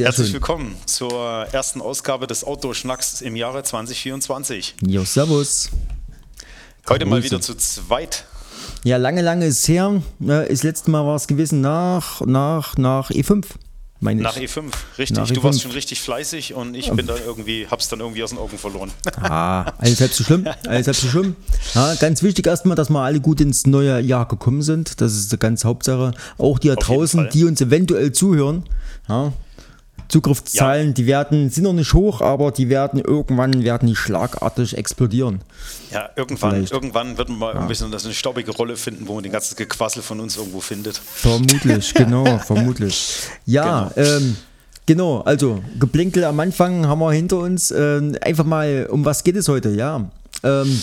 Sehr herzlich schön. willkommen zur ersten Ausgabe des Outdoor-Schnacks im Jahre 2024. Jo, servus. Heute mal Grüße. wieder zu zweit. Ja, lange, lange ist her. Das letzte Mal war es gewesen nach, nach, nach E5, meine ich. Nach E5, richtig. Nach Du warst E5. schon richtig fleißig und ich bin da irgendwie, hab's dann irgendwie aus den Augen verloren. Ah, alles halb so schlimm. Alles halb so schlimm. Ja, ganz wichtig erstmal, dass wir alle gut ins neue Jahr gekommen sind. Das ist die ganz Hauptsache. Auch die da Auf draußen, die uns eventuell zuhören. Ja, Zugriffszahlen, die werden, sind noch nicht hoch, aber die werden irgendwann werden die schlagartig explodieren. Ja, irgendwann, Vielleicht. irgendwann wird man mal ein bisschen das eine staubige Rolle finden, wo man den ganzen Gequassel von uns irgendwo findet. Vermutlich, genau, vermutlich. Ja, Genau. ähm, genau, also Geblinkel am Anfang haben wir hinter uns. Ähm, einfach mal, um was geht es heute? Ja, ähm,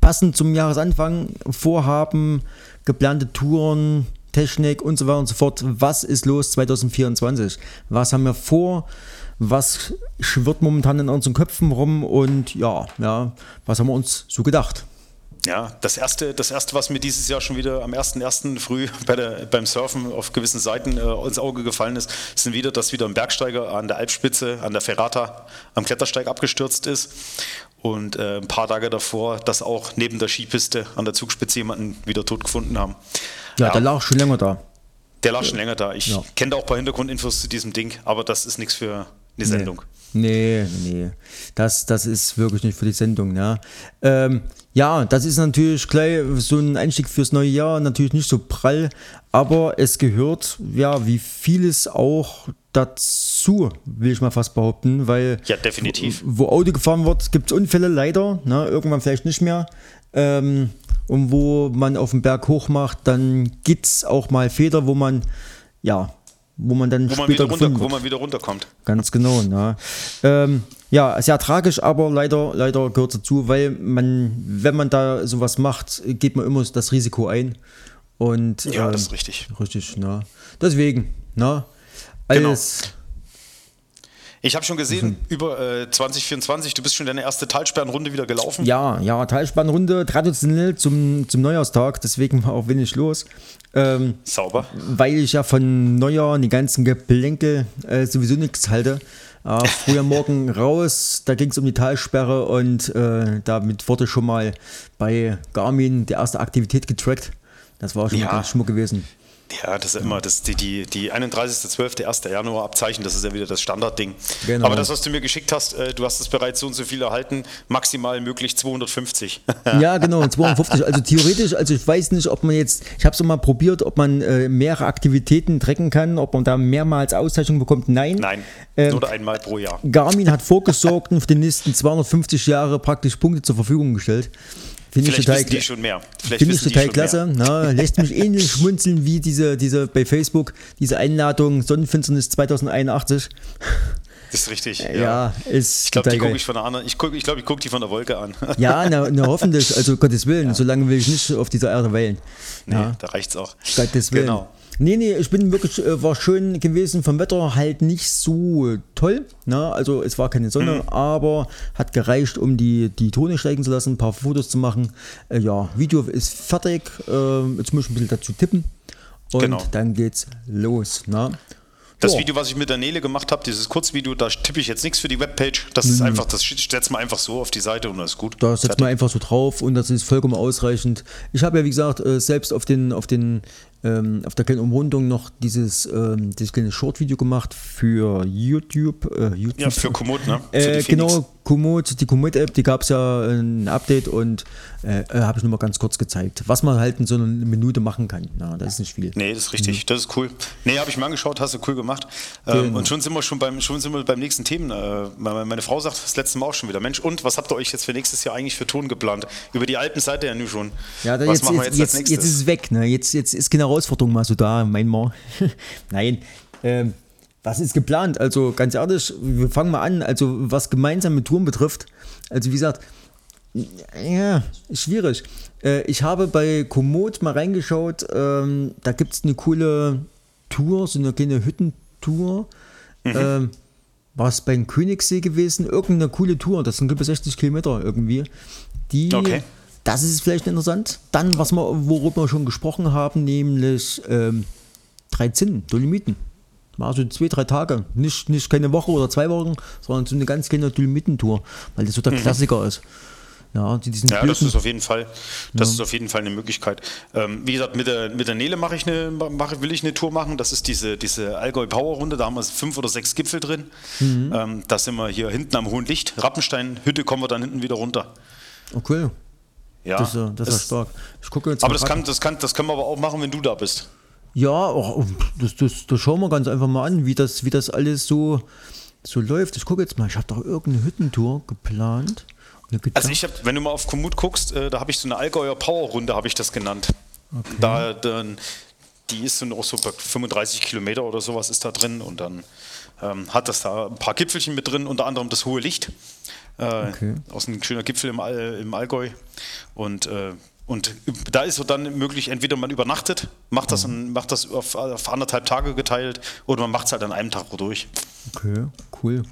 passend zum Jahresanfang, Vorhaben, geplante Touren, Technik und so weiter und so fort. Was ist los 2024? Was haben wir vor? Was schwirrt momentan in unseren Köpfen rum? Und ja, ja, was haben wir uns so gedacht? Ja, das erste, das erste, was mir dieses Jahr schon wieder am 1.1. früh bei der, beim Surfen auf gewissen Seiten äh, ins Auge gefallen ist, sind wieder, dass wieder ein Bergsteiger an der Alpspitze, an der Ferrata, am Klettersteig abgestürzt ist. Und äh, ein paar Tage davor, dass auch neben der Skipiste an der Zugspitze jemanden wieder tot gefunden haben. Ja, der lag schon länger da. Der lag schon länger da. Ich Ja. kenne da auch ein paar Hintergrundinfos zu diesem Ding, aber das ist nichts für eine Sendung. Nee, nee. Das, das ist wirklich nicht für die Sendung, ja. Ähm, ja, das ist natürlich gleich so ein Einstieg fürs neue Jahr, natürlich nicht so prall, aber es gehört, ja, wie vieles auch dazu, will ich mal fast behaupten, weil Ja, definitiv. wo Auto gefahren wird, gibt es Unfälle leider, ne, irgendwann vielleicht nicht mehr. Ähm, und wo man auf den Berg hoch macht, dann gibt es auch mal Feder, wo man, ja, wo man dann Wo man, später runter, wo man wieder runterkommt. Ganz genau, ne? ähm, ja, sehr tragisch, aber leider, leider gehört dazu, weil man, wenn man da sowas macht, geht man immer das Risiko ein. Und Ja, ähm, das ist richtig. richtig, ne? Deswegen, ne? Genau. Ich habe schon gesehen, Mhm. über äh, 2024, du bist schon deine erste Talsperrenrunde wieder gelaufen. ja, ja, Talspannrunde, traditionell zum, zum Neujahrstag, deswegen war auch wenig los. Ähm, Sauber. weil ich ja von Neujahr die ganzen Geplänkel äh, sowieso nichts halte. Äh, früher morgen raus, da ging es um die Talsperre und äh, damit wurde schon mal bei Garmin die erste Aktivität getrackt. Das war schon Ja. mal ganz schmuck gewesen. Ja, das ist immer das, die, die, die 31.12., 1. Januar Abzeichen, das ist ja wieder das Standardding. Genau. Aber das, was du mir geschickt hast, äh, du hast es bereits so und so viel erhalten, maximal möglich 250. Ja, genau, 250. Also theoretisch, also ich weiß nicht, ob man jetzt, ich habe es mal probiert, ob man äh, mehrere Aktivitäten trecken kann, ob man da mehrmals Auszeichnung bekommt. Nein. Nein, Ähm, nur einmal pro Jahr. Garmin hat vorgesorgt und für die nächsten 250 Jahre praktisch Punkte zur Verfügung gestellt. Finde ich total die schon mehr. Vielleicht Finde ich total klasse. Na, lässt mich ähnlich schmunzeln wie diese, diese bei Facebook, diese Einladung Sonnenfinsternis 2081. Das ist richtig. Ja. Ja, ist Ich glaube, die gucke ich von der anderen. Ich glaube, ich, glaub, ich gucke die von der Wolke an. Ja, na, na hoffentlich, also Gottes Willen, so lange will ich nicht auf dieser Erde weilen. nee, Ja. da reicht's auch. Gottes Willen. Genau. Nee, nee, ich bin wirklich, äh, war schön gewesen, vom Wetter halt nicht so toll. Ne? Also es war keine Sonne, Mhm. aber hat gereicht, um die, die Tone steigen zu lassen, ein paar Fotos zu machen. Äh, ja, Video ist fertig. Äh, jetzt muss ich ein bisschen dazu tippen. Und Genau. dann geht's los. Ne? Das Ja. Video, was ich mit der Nele gemacht habe, dieses Kurzvideo, da tippe ich jetzt nichts für die Webpage. Das ist einfach, das setzt man einfach so auf die Seite und das ist gut. Mhm. Da setzt man einfach so drauf und das ist vollkommen ausreichend. Ich habe ja, wie gesagt, äh, selbst auf den, auf den, ähm, auf der kleinen Umrundung noch dieses, ähm, dieses kleine Short-Video gemacht für YouTube. Äh, YouTube. Ja, für Komoot, ne? Für Äh, genau, Komoot, die Komoot-App, die gab es ja ein Update und äh, äh, habe ich nur mal ganz kurz gezeigt, was man halt in so einer Minute machen kann. Na, das ist nicht viel. Nee, das ist richtig, das ist cool. Nee, habe ich mir angeschaut, hast du cool gemacht. Ähm, Genau. Und schon sind wir schon beim, schon sind wir beim nächsten Themen. Äh, meine Frau sagt das letzte Mal auch schon wieder, Mensch, und was habt ihr euch jetzt für nächstes Jahr eigentlich für Ton geplant? Über die Alpen seid ihr ja nun schon. Ja, was jetzt, machen wir jetzt, jetzt, jetzt, als jetzt, nächstes? ist es weg. Ne? Jetzt, jetzt ist keine Herausforderung mal so da, mein Mal. Nein. Ähm, was ist geplant? Also ganz ehrlich, wir fangen mal an. Also was gemeinsame Touren betrifft. Also wie gesagt, ja, schwierig. Äh, ich habe bei Komoot mal reingeschaut. Ähm, da gibt es eine coole Tour, so eine kleine Hüttentour. Ähm, war es beim Königssee gewesen? Irgendeine coole Tour. Das sind über 60 Kilometer irgendwie. Die, Okay. Das ist vielleicht interessant. Dann, was wir, worüber wir schon gesprochen haben, nämlich ähm, drei Zinnen, Dolomiten. Mal so zwei, drei Tage. Nicht, nicht keine Woche oder zwei Wochen, sondern so eine ganz kleine Dolomitentour, weil das so der Mhm. Klassiker ist. Ja, die, diesen Ja, das ist auf jeden Fall, das ist auf jeden Fall eine Möglichkeit. Ähm, wie gesagt, mit der, mit der Nele mache ich eine, mache, will ich eine Tour machen. Das ist diese, diese Allgäu Power Runde. Da haben wir fünf oder sechs Gipfel drin. Mhm. Ähm, da sind wir hier hinten am Hohen Licht. Rappenstein, Hütte kommen wir dann hinten wieder runter. Okay, Ja, das, ist ja- das ist ja stark. Ich gucke jetzt aber das, kann, das, kann, das können wir aber auch machen, wenn du da bist. Ja, oh, das, das, das schauen wir ganz einfach mal an, wie das, wie das alles so, so läuft. Ich gucke jetzt mal, ich habe doch irgendeine Hüttentour geplant. Also ich habe, wenn du mal auf Komoot guckst, äh, da habe ich so eine Allgäuer Power Runde, habe ich das genannt. Da dann, die ist so auch so bei 35 Kilometer oder sowas ist da drin und dann ähm, hat das da ein paar Gipfelchen mit drin, unter anderem das Hohe Licht. Äh, Okay. Aus einem schöner Gipfel im, All, im Allgäu. Und, äh, und da ist so dann möglich, entweder man übernachtet, macht das, an, macht das auf, auf anderthalb Tage geteilt oder man macht es halt an einem Tag durch. Okay, cool.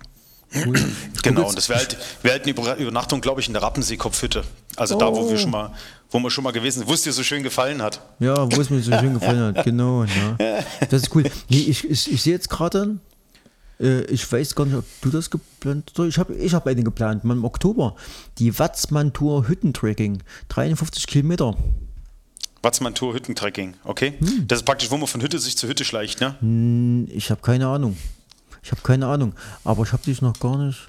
cool. Genau, und das wäre halt, wär halt eine Über- Übernachtung, glaube ich, in der Rappensee-Kopfhütte. Also da, wo wir schon mal, wo wir schon mal gewesen sind, wo es dir so schön gefallen hat. Ja, wo es mir so schön gefallen hat, genau. Ja. Das ist cool. Nee, ich, ich, ich sehe jetzt gerade, ich weiß gar nicht, ob du das geplant hast. Ich habe ich hab eine geplant, mal im Oktober. Die Watzmann-Tour Hüttentrekking. 53 Kilometer. Watzmann Tour Hüttentrekking, okay? Hm. Das ist praktisch, wo man von Hütte sich zur Hütte schleicht, ne? Ich habe keine Ahnung. Ich habe keine Ahnung. Aber ich habe dich noch gar nicht.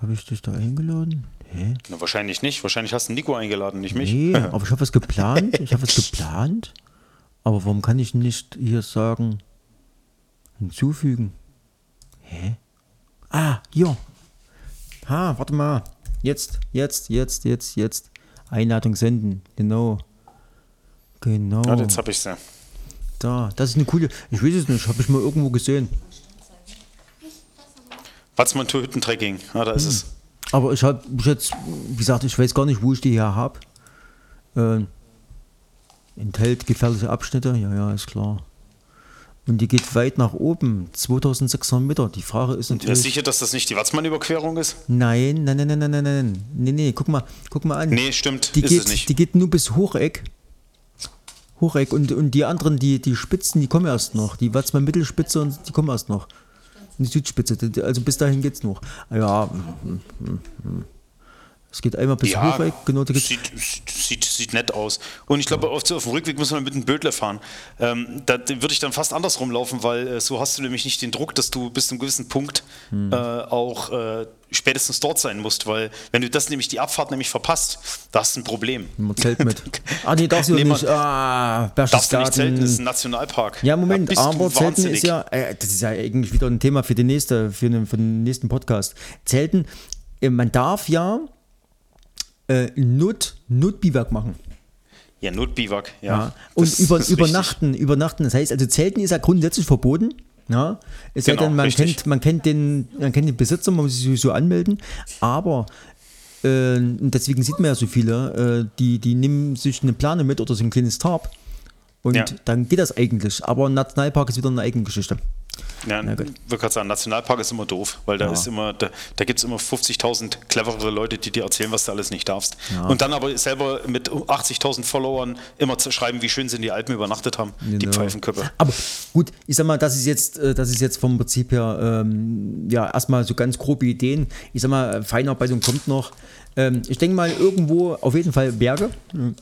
Habe ich dich da eingeladen? Hä? Na, wahrscheinlich nicht. Wahrscheinlich hast du Nico eingeladen, nicht mich. Nee, aber ich habe was geplant. Ich habe was geplant. Aber warum kann ich nicht hier sagen, hinzufügen? Hä? Ah, hier. Ha, warte mal. Jetzt, jetzt, jetzt, jetzt, jetzt. Einladung senden. Genau. Genau. Ja, jetzt habe ich sie. Da, das ist eine coole. Ich weiß es nicht, habe ich mal irgendwo gesehen. Watzmann Tour Hüttentrekking, ja, da Hm. ist es. Aber ich habe jetzt, wie gesagt, ich weiß gar nicht, wo ich die her habe. Äh, enthält gefährliche Abschnitte, ja, ja, ist klar. Und die geht weit nach oben, 2600 Meter. Die Frage ist natürlich. sicher, dass das nicht die Watzmann-Überquerung ist? nein, nein, nein, nein, nein, nein, nein, nee, nee, guck mal, guck mal an. Nee, stimmt, die ist geht, es nicht. Die geht nur bis Hocheck. Hocheck und, und die anderen, die, die Spitzen, die kommen erst noch. Die Watzmann Mittelspitze und die kommen erst noch. Die Südspitze, also bis dahin geht's noch. Ja, mm, mm, mm. Es geht einmal bis Hocheck, genau, da geht's. sieht, sieht, sieht nett aus. Und ich glaube, auf, auf dem Rückweg müssen wir mit dem Bödler fahren. Ähm, da würde ich dann fast andersrum laufen, weil äh, so hast du nämlich nicht den Druck, dass du bis zu einem gewissen Punkt Hm. äh, auch äh, spätestens dort sein musst, weil wenn du das nämlich die Abfahrt nämlich verpasst, da hast du ein Problem. Wir Zelt mit. Ah, nee, darfst du Nee, nicht. man- Ah, Darfst du nicht zelten, das ist ein Nationalpark. Ja, Moment, du aber Zelten wahnsinnig. ist ja, äh, das ist ja eigentlich wieder ein Thema für, die nächste, für, den, für den nächsten Podcast. Zelten, äh, man darf ja äh, Not, Notbiwak machen. Ja, Notbiwak, ja. Ja. Und Das über, übernachten, übernachten. Das heißt, also Zelten ist ja grundsätzlich verboten. Ja, es sei Genau, denn, man richtig. kennt, man, kennt den, man kennt den Besitzer, man muss sich sowieso anmelden. Aber äh, deswegen sieht man ja so viele, äh, die, die nehmen sich eine Plane mit oder so ein kleines Tarp. Und Ja. dann geht das eigentlich. Aber ein Nationalpark ist wieder eine eigene Geschichte. Ja, ich würde gerade sagen, Nationalpark ist immer doof, weil da Ja. ist immer, da, da gibt es immer 50.000 cleverere Leute, die dir erzählen, was du alles nicht darfst. Ja. Und dann aber selber mit 80.000 Followern immer zu schreiben, wie schön sie in die Alpen übernachtet haben, die Genau. Pfeifenköpfe. Aber gut, ich sag mal, das ist jetzt, äh, das ist jetzt vom Prinzip her, ähm, ja, erstmal so ganz grobe Ideen. Ich sag mal, Feinarbeitung kommt noch. Ähm, ich denke mal, irgendwo auf jeden Fall Berge,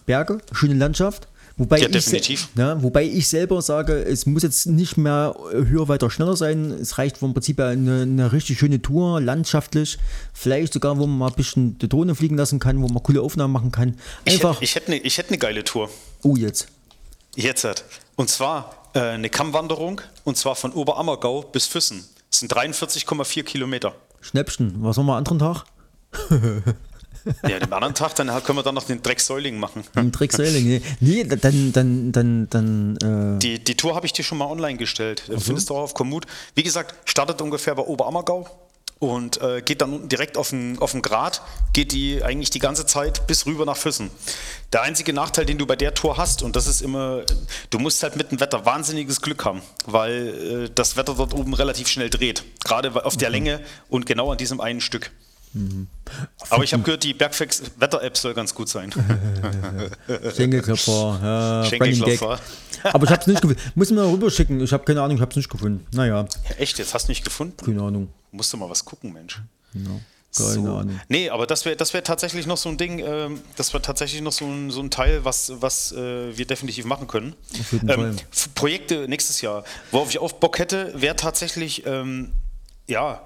Berge, schöne Landschaft. Wobei Ja, ich. Ja, wobei ich selber sage, es muss jetzt nicht mehr äh, höher, weiter, schneller sein. Es reicht vom Prinzip her eine, eine richtig schöne Tour, landschaftlich. Vielleicht sogar, wo man mal ein bisschen die Drohne fliegen lassen kann, wo man coole Aufnahmen machen kann. Ich Einfach, hätte ich hätte eine ich hätte eine geile Tour. oh jetzt. Jetzt hat. Und zwar äh, eine Kammwanderung, und zwar von Oberammergau bis Füssen. Das sind 43,4 Kilometer. Schnäppchen, was haben wir am anderen Tag? Ja, den anderen Tag, dann können wir dann noch den Drecksäuling machen. Ein Tricksailing. Nee, nee, dann, dann, dann, dann, äh, Die, die Tour habe ich dir schon mal online gestellt. Findest du auch auf Komoot. Wie gesagt, startet ungefähr bei Oberammergau und äh, geht dann unten direkt auf den, auf den Grat, geht die eigentlich die ganze Zeit bis rüber nach Füssen. Der einzige Nachteil, den du bei der Tour hast, und das ist immer, du musst halt mit dem Wetter wahnsinniges Glück haben, weil äh, das Wetter dort oben relativ schnell dreht. Gerade auf der Länge und genau an diesem einen Stück. Mhm. Aber ich habe gehört, die Bergfix Wetter-App soll ganz gut sein. Schenkelklopfer, Schenkelklopfer. Aber ich habe es nicht gefunden. Muss ich mal rüberschicken. Ich habe keine Ahnung, ich habe es nicht gefunden. Naja. Ja, echt, jetzt hast du nicht gefunden? Keine Ahnung. Musst du mal was gucken, Mensch. Ja. Keine so. Ahnung. Nee, aber das wäre das wär tatsächlich noch so ein Ding, äh, das wäre tatsächlich noch so ein, so ein Teil, was, was äh, wir definitiv machen können. Auf jeden ähm, Fall. Projekte nächstes Jahr, worauf ich auch Bock hätte, wäre tatsächlich, ähm, ja,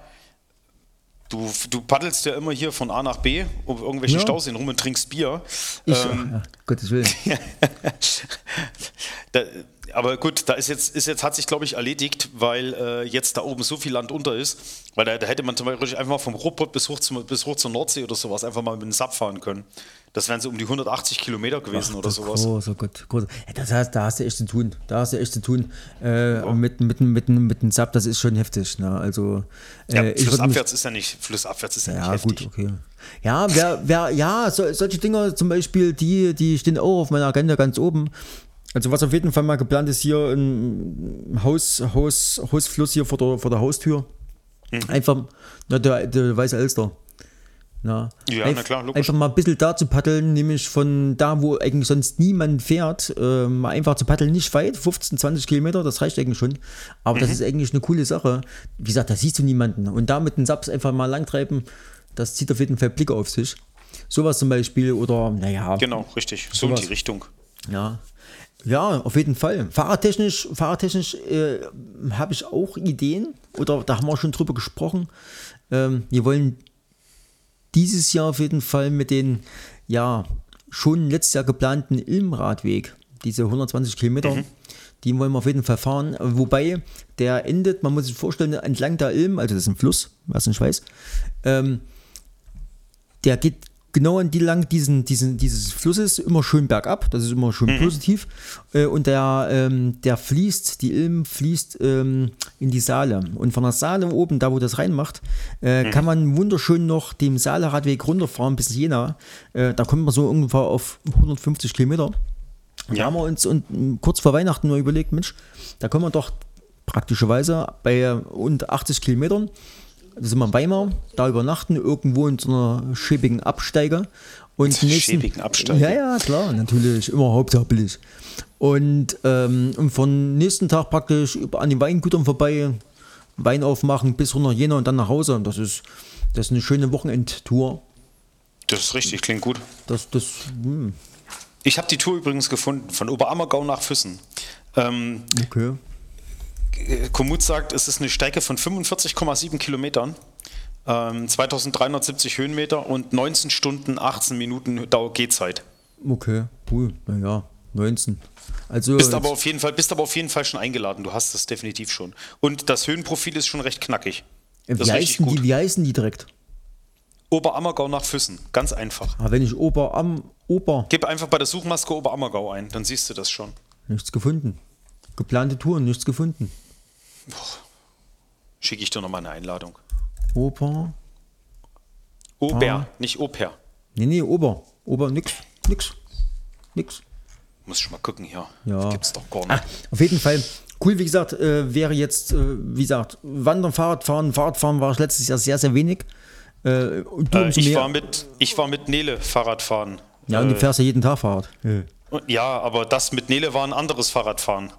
du, du paddelst ja immer hier von A nach B um irgendwelche Ja. Stauseen rum und trinkst Bier. Ich, Ähm, ja, Gottes Willen. da, aber gut, da ist jetzt, ist jetzt hat sich, glaube ich, erledigt, weil äh, jetzt da oben so viel Land unter ist. Weil da, da hätte man zum Beispiel einfach mal vom Ruhrpott bis hoch, zum, bis hoch zur Nordsee oder sowas einfach mal mit dem SAP fahren können. Das wären so um die 180 Kilometer gewesen oder Ach, sowas. Groß, oh Gott, groß. Ja, das heißt, da hast du echt zu tun. Da hast du echt zu tun. Äh, mit, mit, mit, mit dem Sub, das ist schon heftig. Ne? Also, Ja, äh, mich- flussabwärts ist ja nicht, flussabwärts ist ja, Ja, nicht gut, heftig. okay. Ja, wer, wer, ja, so, solche Dinger zum Beispiel, die, die stehen auch auf meiner Agenda ganz oben. Also was auf jeden Fall mal geplant ist, hier ein Haus, Haus, Hausfluss hier vor der, vor der Haustür. Mhm. Einfach, na, der, der Weiße Elster. Na, Ja, Einf- na klar, logisch. Einfach mal ein bisschen da zu paddeln, nämlich von da, wo eigentlich sonst niemand fährt, äh, mal einfach zu paddeln, nicht weit, 15, 20 Kilometer, das reicht eigentlich schon. Aber Mhm. das ist eigentlich eine coole Sache. Wie gesagt, da siehst du niemanden. Und da mit den Saps einfach mal langtreiben, das zieht auf jeden Fall Blicke auf sich. Sowas zum Beispiel oder, naja, Genau, richtig. So in Sowas. die Richtung. ja. Ja, auf jeden Fall. Fahrradtechnisch, fahrradtechnisch äh, habe ich auch Ideen oder da haben wir schon drüber gesprochen. Ähm, wir wollen dieses Jahr auf jeden Fall mit den ja schon letztes Jahr geplanten Ilmradweg, diese 120 Kilometer, die wollen wir auf jeden Fall fahren. Wobei der endet, man muss sich vorstellen, entlang der Ilm, also das ist ein Fluss, was nicht weiß, ähm, der geht genau an die lang diesen, diesen, dieses Flusses immer schön bergab, das ist immer schön positiv. Äh, und der, ähm, der fließt, die Ilm fließt ähm, in die Saale. Und von der Saale oben, da wo das reinmacht, äh, kann man wunderschön noch dem Saale-Radweg runterfahren bis Jena. Äh, da kommt man so ungefähr auf 150 Kilometer. Ja. Da haben wir uns und, m, kurz vor Weihnachten mal überlegt, Mensch, da kommen wir doch praktischerweise bei und 80 Kilometern, sind wir in Weimar, da übernachten, irgendwo in so einer schäbigen Absteiger. Und nächsten, Schäbigen Absteiger. Ja, ja, klar, natürlich, immer Hauptsache billig. Und, ähm, und von nächsten Tag praktisch an den Weingütern vorbei, Wein aufmachen bis runter Jena und dann nach Hause. Und das ist, das ist eine schöne Wochenendtour. Das ist richtig, klingt gut. Das, das, hm, Ich habe die Tour übrigens gefunden, von Oberammergau nach Füssen. Ähm, okay. Äh, Komoot sagt, es ist eine Strecke von 45,7 Kilometern, ähm, 2370 Höhenmeter und 19 Stunden, 18 Minuten Dauer Gehzeit. Okay, cool. Naja, 19. Also, Bist aber, auf jeden Fall, bist aber auf jeden Fall schon eingeladen, du hast das definitiv schon. Und das Höhenprofil ist schon recht knackig. Das wie, heißen die, wie heißen die direkt? Oberammergau nach Füssen, ganz einfach. Ah, wenn ich Ober am Ober Gib einfach bei der Suchmaske Oberammergau ein, dann siehst du das schon. nichts gefunden. Geplante Touren, nichts gefunden. Schicke ich dir nochmal eine Einladung. Ober. Ober, Ah. nicht Oper. Nee, nee, Ober. Ober, nix. Nix. Nix. Muss ich mal gucken hier. Ja. Das gibt's doch gar nicht. Ah, auf jeden Fall. Cool, wie gesagt, äh, wäre jetzt, äh, wie gesagt, Wandern, Fahrradfahren. Fahrradfahren war ich letztes Jahr sehr, sehr wenig. Äh, Äh, ich, war mit, ich war mit Nele Fahrradfahren. ja, und du Äh, fährst ja jeden Tag Fahrrad. ja, aber das mit Nele war ein anderes Fahrradfahren.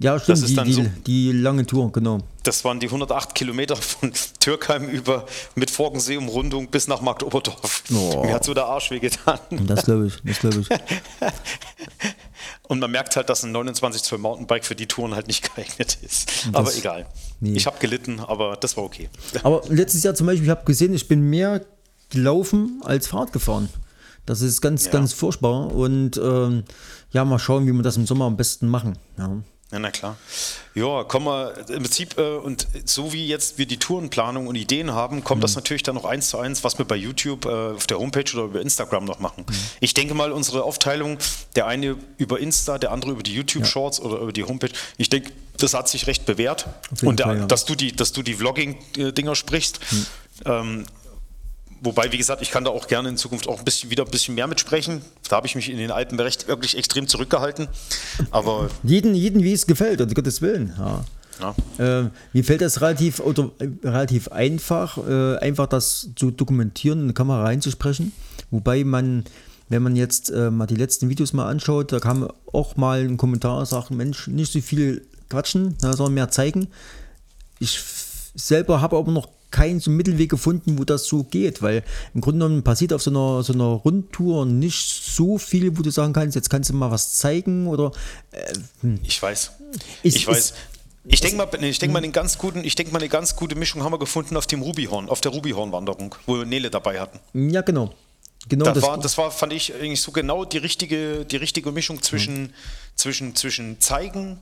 Ja, stimmt, ist die, dann die, so- die lange Tour, genau. Das waren die 108 Kilometer von Türkheim über mit Forgensee-Umrundung bis nach Marktoberdorf. Oh. Mir hat so der Arsch wehgetan. Das glaube ich, das glaube ich. Und man merkt halt, dass ein 29 Zoll Mountainbike für die Touren halt nicht geeignet ist. aber egal. nee. Ich habe gelitten, aber das war okay. Aber letztes Jahr zum Beispiel, ich habe gesehen, ich bin mehr gelaufen als Fahrrad gefahren. Das ist ganz, Ja. ganz furchtbar. Und ähm, ja, mal schauen, wie wir das im Sommer am besten machen. Ja. Ja, na klar. Ja, kommen wir im Prinzip, äh, und so wie jetzt wir die Tourenplanung und Ideen haben, kommt Mhm. das natürlich dann noch eins zu eins, was wir bei YouTube, äh, auf der Homepage oder über Instagram noch machen. Mhm. Ich denke mal, unsere Aufteilung, der eine über Insta, der andere über die YouTube-Shorts oder über die Homepage, ich denke, das hat sich recht bewährt. Und der, Fall, ja. dass du die, dass du die Vlogging-Dinger sprichst. Mhm. Ähm, Wobei, wie gesagt, ich kann da auch gerne in Zukunft auch ein bisschen, wieder ein bisschen mehr mitsprechen. Da habe ich mich in den Alpen recht, wirklich extrem zurückgehalten. Aber Jeden, jeden, wie es gefällt, um Gottes Willen. Ja. Ja. Äh, mir fällt das relativ, oder, relativ einfach, äh, einfach das zu dokumentieren, in eine Kamera reinzusprechen. Wobei man, wenn man jetzt äh, mal die letzten Videos mal anschaut, da kam auch mal ein Kommentar, sagt, Mensch, nicht so viel quatschen, sondern mehr zeigen. Ich selber habe aber noch keinen so Mittelweg gefunden, wo das so geht, weil im Grunde genommen passiert auf so einer, so einer Rundtour nicht so viel, wo du sagen kannst, jetzt kannst du mal was zeigen oder. Äh, hm. Ich weiß. Ist, ich weiß. Ist, ich denke mal, ich denke mal, eine ganz guten, ich denke mal, eine ganz gute Mischung haben wir gefunden auf dem Rubihorn, auf der Rubihorn-Wanderung, wo wir Nele dabei hatten. Ja, genau. Genau das, das, war, das war, fand ich eigentlich so genau die richtige, die richtige Mischung zwischen, mhm. zwischen, zwischen zeigen,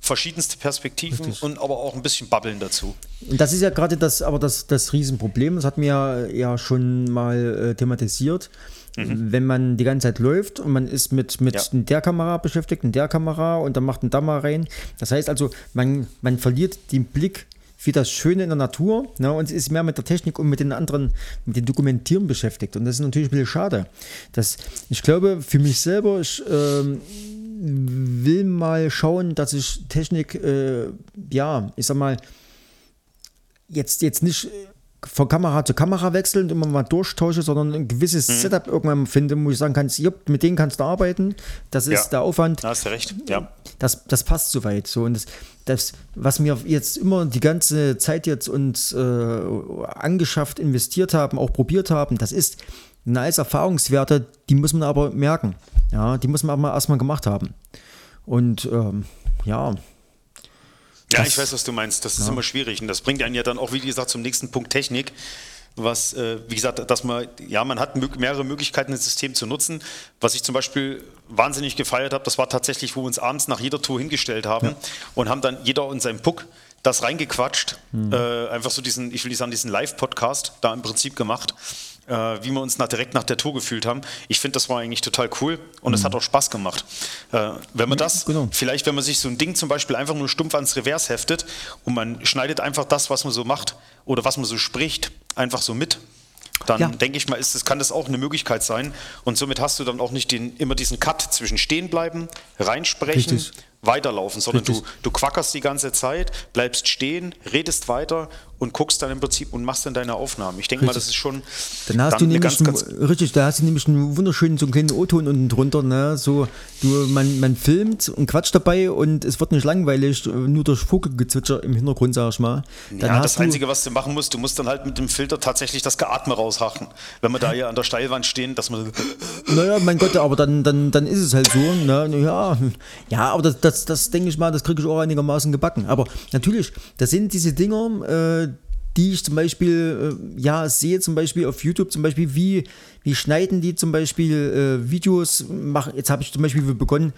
verschiedenste Perspektiven Richtig. und aber auch ein bisschen Babbeln dazu. Und das ist ja gerade das, aber das, das Riesenproblem, das hat mir ja schon mal äh, thematisiert. Mhm. Wenn man die ganze Zeit läuft und man ist mit, mit ja. der Kamera beschäftigt und der Kamera und dann macht ein da mal rein. Das heißt also, man, man verliert den Blick für das Schöne in der Natur ne, und ist mehr mit der Technik und mit den anderen, mit den Dokumentieren beschäftigt. Und das ist natürlich ein bisschen schade. Das, ich glaube, für mich selber, ich, äh, will mal schauen, dass ich Technik, äh, ja, ich sag mal, jetzt, jetzt nicht von Kamera zu Kamera wechseln und immer mal durchtausche, sondern ein gewisses mhm. Setup irgendwann finde, wo ich sagen kann, mit denen kannst du arbeiten, das ist ja. der Aufwand. Da hast du recht, ja. Das, das passt soweit. So. Und das, das, was wir jetzt immer die ganze Zeit jetzt uns äh, angeschafft, investiert haben, auch probiert haben, das ist nice Erfahrungswerte, die muss man aber merken. Ja, die muss man aber erstmal gemacht haben. Und ähm, ja. Ja, ich weiß, was du meinst. Das ist ja. immer schwierig. Und das bringt einen ja dann auch, wie gesagt, zum nächsten Punkt Technik. Was, äh, wie gesagt, dass man, ja, man hat mehrere Möglichkeiten, das System zu nutzen. Was ich zum Beispiel wahnsinnig gefeiert habe, das war tatsächlich, wo wir uns abends nach jeder Tour hingestellt haben ja. und haben dann jeder in seinem Puck das reingequatscht. Mhm. Äh, einfach so diesen, ich will nicht sagen, diesen Live-Podcast da im Prinzip gemacht äh, wie wir uns nach, direkt nach der Tour gefühlt haben. Ich finde, das war eigentlich total cool und es mhm. hat auch Spaß gemacht. Äh, wenn man das, genau. vielleicht wenn man sich so ein Ding zum Beispiel einfach nur stumpf ans Revers heftet und man schneidet einfach das, was man so macht oder was man so spricht, einfach so mit, dann ja. denke ich mal, ist das, kann das auch eine Möglichkeit sein. Und somit hast du dann auch nicht den, immer diesen Cut zwischen stehen bleiben, reinsprechen, Richtig. weiterlaufen, sondern du, du quackerst die ganze Zeit, bleibst stehen, redest weiter und guckst dann im Prinzip und machst dann deine Aufnahmen. Ich denke mal, das ist schon. Dann hast dann du nämlich ganz, ganz richtig, da hast du nämlich einen wunderschönen so einen kleinen O-Ton unten drunter, ne? So, du, man, man filmt und quatscht dabei und es wird nicht langweilig, nur durch Vogelgezwitscher im Hintergrund, sag ich mal. Dann ja, das Einzige, was du machen musst, du musst dann halt mit dem Filter tatsächlich das Geatme raushachen. Wenn wir da hier an der Steilwand stehen, dass man. Naja, mein Gott, aber dann, dann, dann ist es halt so. Ne? Ja, ja, aber das, das, das denke ich mal, das kriege ich auch einigermaßen gebacken. Aber natürlich, das sind diese Dinger, äh, die ich zum Beispiel, äh, ja, sehe zum Beispiel auf YouTube zum Beispiel, wie, wie schneiden die zum Beispiel äh, Videos, machen, jetzt habe ich zum Beispiel begonnen,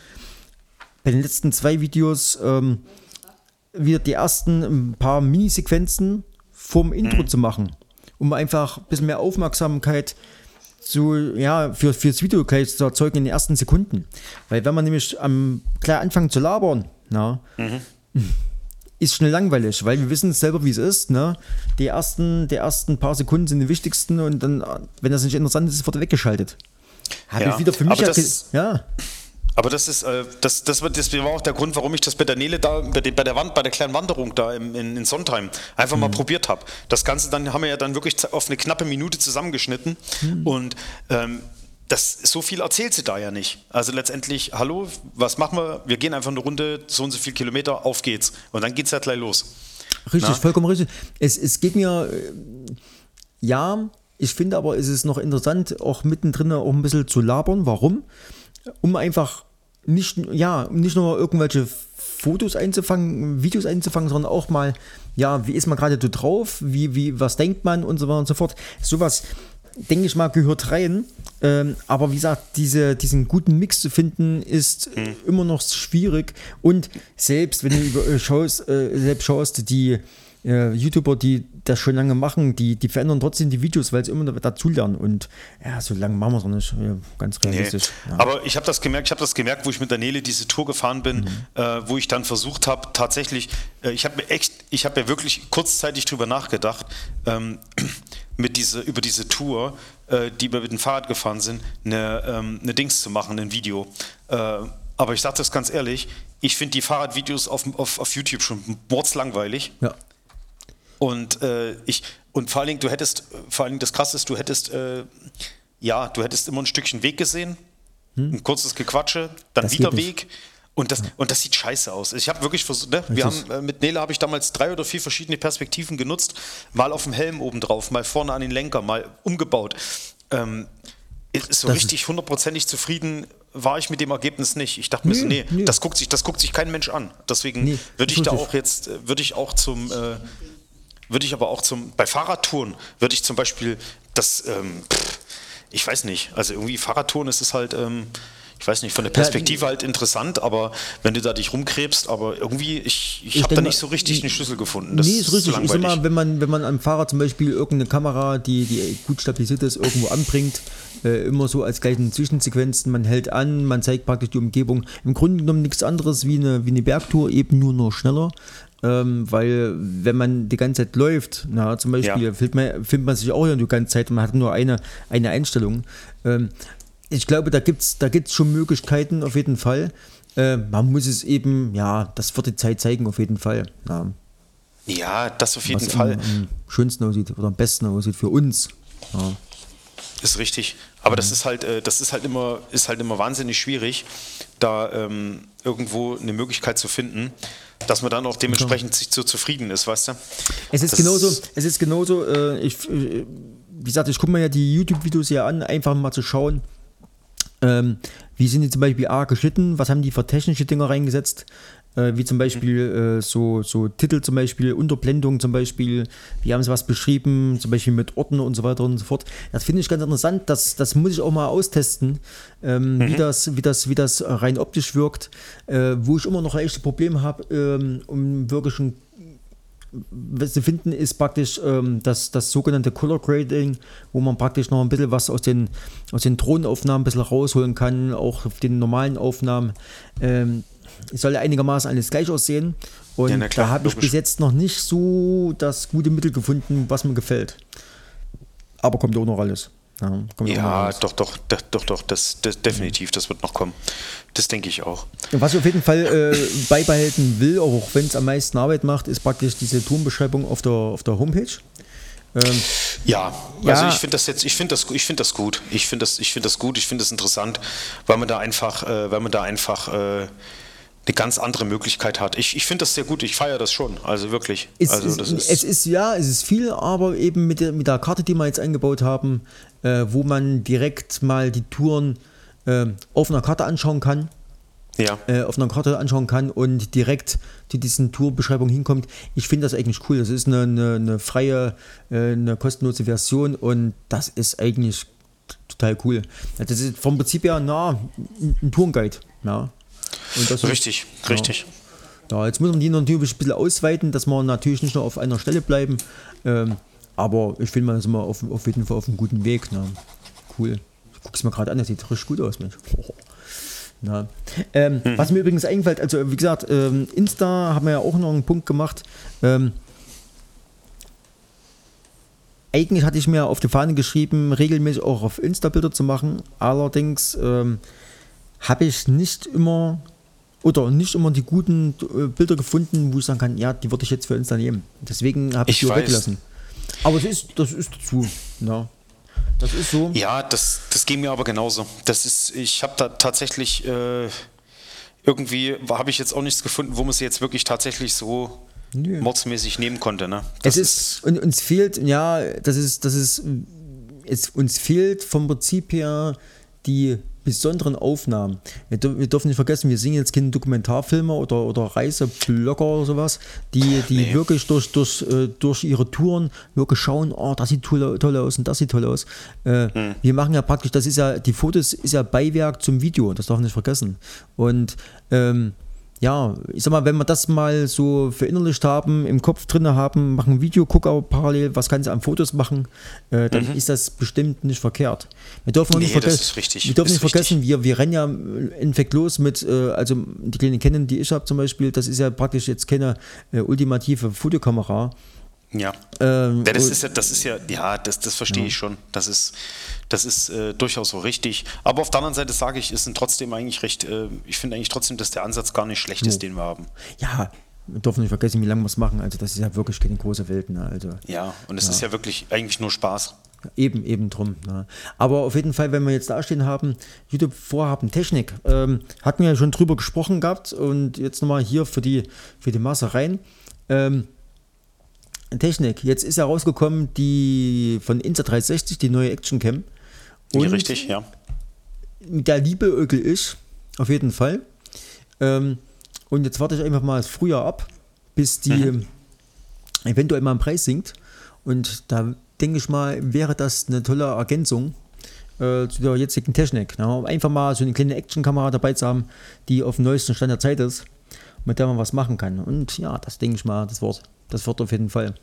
bei den letzten zwei Videos ähm, wieder die ersten ein paar Minisequenzen vorm Intro mhm. zu machen, um einfach ein bisschen mehr Aufmerksamkeit zu, ja, für, fürs Video gleich zu erzeugen in den ersten Sekunden. Weil wenn man nämlich am gleich anfängt zu labern, na, mhm ist schnell langweilig, weil wir wissen selber, wie es ist. Ne? Die, ersten, die ersten paar Sekunden sind die wichtigsten und dann, wenn das nicht interessant ist, wird er weggeschaltet. Habe ja, ich wieder für mich das, ja. Aber das ist, äh, das, das, das war auch der Grund, warum ich das bei der Nele da, bei, der Wand, bei der kleinen Wanderung da im, in, in Sondheim einfach mhm. mal probiert habe. Das Ganze dann haben wir ja dann wirklich auf eine knappe Minute zusammengeschnitten mhm. und ähm, das, so viel erzählt sie da ja nicht. Also letztendlich, hallo, was machen wir? Wir gehen einfach eine Runde, so und so viele Kilometer, auf geht's. Und dann geht's ja gleich los. Richtig, Na? vollkommen richtig. Es, es geht mir, äh, ja, ich finde aber, es ist noch interessant, auch mittendrin auch ein bisschen zu labern. Warum? Um einfach nicht, ja, nicht nur irgendwelche Fotos einzufangen, Videos einzufangen, sondern auch mal, ja, wie ist man gerade so drauf, wie, wie, was denkt man und so weiter und so fort. Sowas denke ich mal, gehört rein. Ähm, aber wie gesagt, diese, diesen guten Mix zu finden, ist mhm. immer noch schwierig. Und selbst wenn du über, äh, schaust, äh, selbst schaust, die äh, YouTuber, die das schon lange machen, die, die verändern trotzdem die Videos, weil sie immer dazulernen. Und ja, so lange machen wir es auch nicht. Ja, ganz realistisch. Nee. Ja. Aber ich habe das gemerkt, ich habe das gemerkt, wo ich mit der Nele diese Tour gefahren bin, mhm. äh, wo ich dann versucht habe, tatsächlich, äh, ich habe mir echt, ich habe ja wirklich kurzzeitig drüber nachgedacht, ähm, mit diese, über diese Tour, äh, die wir mit dem Fahrrad gefahren sind, eine, ähm, eine Dings zu machen, ein Video. Äh, aber ich sage das ganz ehrlich, ich finde die Fahrradvideos auf, auf, auf YouTube schon mordzlangweilig. Ja. Und äh, ich, und vor allen Dingen, du hättest, vor allen Dingen das krasse ist, du hättest, äh, ja, du hättest immer ein Stückchen Weg gesehen, hm? ein kurzes Gequatsche, dann das wieder Weg. Und das, und das sieht scheiße aus. Ich habe wirklich versucht, ne? wir haben, äh, mit Nele habe ich damals drei oder vier verschiedene Perspektiven genutzt. Mal auf dem Helm oben drauf, mal vorne an den Lenker, mal umgebaut. Ähm, so das richtig hundertprozentig zufrieden war ich mit dem Ergebnis nicht. Ich dachte mir so, nee, nee, Das, guckt sich, das guckt sich kein Mensch an. Deswegen nee, würde ich da auch jetzt, äh, würde ich auch zum, äh, würde ich aber auch zum, bei Fahrradtouren würde ich zum Beispiel das, ähm, pff, ich weiß nicht, also irgendwie Fahrradtouren ist es halt, ähm, ich weiß nicht, von der Perspektive ja, halt interessant, aber wenn du da dich rumkrebst, aber irgendwie, ich, ich, ich habe da nicht so richtig einen Schlüssel gefunden. Das nee, ist richtig. Ist sag mal, wenn man, wenn man am Fahrrad zum Beispiel irgendeine Kamera, die, die gut stabilisiert ist, irgendwo anbringt, äh, immer so als gleichen Zwischensequenzen, man hält an, man zeigt praktisch die Umgebung. Im Grunde genommen nichts anderes wie eine, wie eine Bergtour, eben nur noch schneller. Ähm, weil wenn man die ganze Zeit läuft, na, zum Beispiel, ja. filmt, man, filmt man sich auch ja die ganze Zeit und man hat nur eine, eine Einstellung. Ähm, ich glaube, da gibt es da gibt's schon Möglichkeiten auf jeden Fall. Äh, man muss es eben, ja, das wird die Zeit zeigen auf jeden Fall. Ja, ja das auf jeden Fall. Am, am schönsten aussieht oder am besten aussieht für uns. Ja. Ist richtig. Aber mhm. das ist halt, äh, das ist halt immer, ist halt immer wahnsinnig schwierig, da ähm, irgendwo eine Möglichkeit zu finden, dass man dann auch dementsprechend sich so zufrieden ist, weißt du? Es ist das genauso, es ist genauso, äh, ich, äh, wie gesagt, ich gucke mir ja die YouTube-Videos ja an, einfach mal zu schauen, ähm, wie sind die zum Beispiel A geschnitten? Was haben die für technische Dinge reingesetzt? Äh, wie zum Beispiel äh, so, so Titel zum Beispiel, Unterblendung zum Beispiel, wie haben sie was beschrieben, zum Beispiel mit Orten und so weiter und so fort. Das finde ich ganz interessant, das, das muss ich auch mal austesten, ähm, mhm. wie, das, wie, das, wie das rein optisch wirkt, äh, wo ich immer noch ein echtes Problem habe, ähm, um wirklich ein was sie finden, ist praktisch ähm, das, das sogenannte Color Grading, wo man praktisch noch ein bisschen was aus den, aus den Drohnenaufnahmen ein bisschen rausholen kann, auch auf den normalen Aufnahmen. Ähm, es soll einigermaßen alles gleich aussehen. Und ja, klar, da habe ich bis jetzt noch nicht so das gute Mittel gefunden, was mir gefällt. Aber kommt auch noch alles. Ja, ja doch, doch, doch, doch, das, das, definitiv, das wird noch kommen. Das denke ich auch. Was ich auf jeden Fall äh, beibehalten will, auch wenn es am meisten Arbeit macht, ist praktisch diese Turmbeschreibung auf der, auf der Homepage. Ähm, ja, ja, also ich finde das jetzt, ich finde das, ich finde das gut. Ich finde das, ich finde das gut, ich finde das interessant, weil man da einfach, äh, weil man da einfach äh, eine ganz andere Möglichkeit hat. Ich, ich finde das sehr gut, ich feiere das schon, also wirklich. Es, also ist, ist es ist ja, es ist viel, aber eben mit der, mit der Karte, die wir jetzt eingebaut haben, äh, wo man direkt mal die Touren äh, auf einer Karte anschauen kann. Ja. Äh, auf einer Karte anschauen kann und direkt zu diesen Tourbeschreibungen hinkommt. Ich finde das eigentlich cool. Das ist eine, eine, eine freie, äh, eine kostenlose Version und das ist eigentlich total cool. Das ist vom Prinzip her, na, ein Tourenguide. Ja. Richtig, ist, richtig. Ja. ja. jetzt muss man die natürlich ein bisschen ausweiten, dass wir natürlich nicht nur auf einer Stelle bleiben. Ähm, aber ich finde, man ist immer auf, auf jeden Fall auf einem guten Weg. Ne? Cool. Ich gucke es mir gerade an, das sieht richtig gut aus, Mensch. Na. Ähm, mhm. Was mir übrigens einfällt, also wie gesagt, ähm, Insta haben wir ja auch noch einen Punkt gemacht. Ähm, eigentlich hatte ich mir auf die Fahne geschrieben, regelmäßig auch auf Insta Bilder zu machen. Allerdings ähm, habe ich nicht immer oder nicht immer die guten äh, Bilder gefunden, wo ich sagen kann, ja, die würde ich jetzt für Insta nehmen. Deswegen habe ich, ich die weggelassen. Aber das ist, das ist dazu. Ja. Das ist so. Ja, das, das ging mir aber genauso. Das ist, ich habe da tatsächlich äh, irgendwie, habe ich jetzt auch nichts gefunden, wo man sie jetzt wirklich tatsächlich so Nö. mordsmäßig nehmen konnte. Ne? Das es ist, und uns fehlt, ja, das ist, das ist, es, uns fehlt vom Prinzip her die besonderen Aufnahmen. Wir, dürfen nicht vergessen, wir sind jetzt keine Dokumentarfilmer oder, oder Reiseblogger oder sowas, die, die nee. wirklich durch, durch, äh, durch ihre Touren wirklich schauen, oh, das sieht toll, toll aus und das sieht toll aus. Äh, hm. Wir machen ja praktisch, das ist ja, die Fotos ist ja Beiwerk zum Video, das darf man nicht vergessen. Und ähm, ja, ich sag mal, wenn wir das mal so verinnerlicht haben, im Kopf drin haben, machen ein Video, gucken auch parallel, was kannst du an Fotos machen, äh, dann mhm. ist das bestimmt nicht verkehrt. Wir dürfen nee, nicht vergessen, wir dürfen nicht vergessen, wir, wir rennen ja infekt los mit, äh, also die kleinen kennen, die ich habe zum Beispiel, das ist ja praktisch jetzt keine äh, ultimative Fotokamera. Ja. Ähm, ja, das ist ja, das ist ja, ja, das, das verstehe ja. ich schon. Das ist, das ist äh, durchaus so richtig. Aber auf der anderen Seite sage ich, sind trotzdem eigentlich recht, äh, ich finde eigentlich trotzdem, dass der Ansatz gar nicht schlecht ist, den wir haben. Ja, wir dürfen nicht vergessen, wie lange wir es machen. Also das ist ja wirklich keine große Welt. Ne? Also, ja, und es ja. ist ja wirklich eigentlich nur Spaß. Eben, eben drum. Ne? Aber auf jeden Fall, wenn wir jetzt dastehen haben, YouTube-Vorhaben, Technik, ähm, hatten wir ja schon drüber gesprochen gehabt und jetzt nochmal hier für die, für die Masse rein. Ähm, Technik, jetzt ist ja rausgekommen die von Insta360, die neue Action Cam. Und richtig, ja. Mit der Liebe Ökel ich, auf jeden Fall. Ähm, und jetzt warte ich einfach mal das Frühjahr ab, bis die mhm. eventuell mal im Preis sinkt. Und da denke ich mal, wäre das eine tolle Ergänzung äh, zu der jetzigen Technik. Ne? Um einfach mal so eine kleine Actionkamera dabei zu haben, die auf dem neuesten Stand der Zeit ist, mit der man was machen kann. Und ja, das denke ich mal, das wird, das wird auf jeden Fall.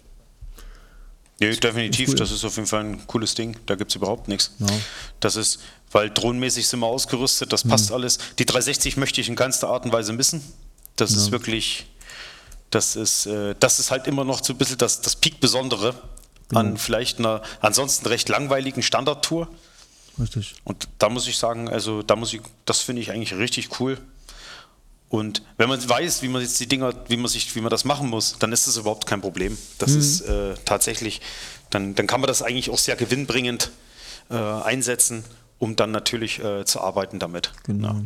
Nee, definitiv, cool. das ist auf jeden Fall ein cooles Ding. Da gibt es überhaupt nichts. Ja. Das ist, weil drohnenmäßig sind wir ausgerüstet, das passt mhm. alles. Die 360 möchte ich in keinster Art und Weise missen. Das ja. ist wirklich, das ist, äh, das ist halt immer noch so ein bisschen das, das Peak-Besondere genau. an vielleicht einer ansonsten recht langweiligen Standardtour. Richtig. Und da muss ich sagen, also da muss ich, das finde ich eigentlich richtig cool. Und wenn man weiß, wie man jetzt die Dinger, wie man sich, wie man das machen muss, dann ist das überhaupt kein Problem. Das mhm. ist äh, tatsächlich, dann, dann kann man das eigentlich auch sehr gewinnbringend äh, einsetzen, um dann natürlich äh, zu arbeiten damit. Genau. Ja.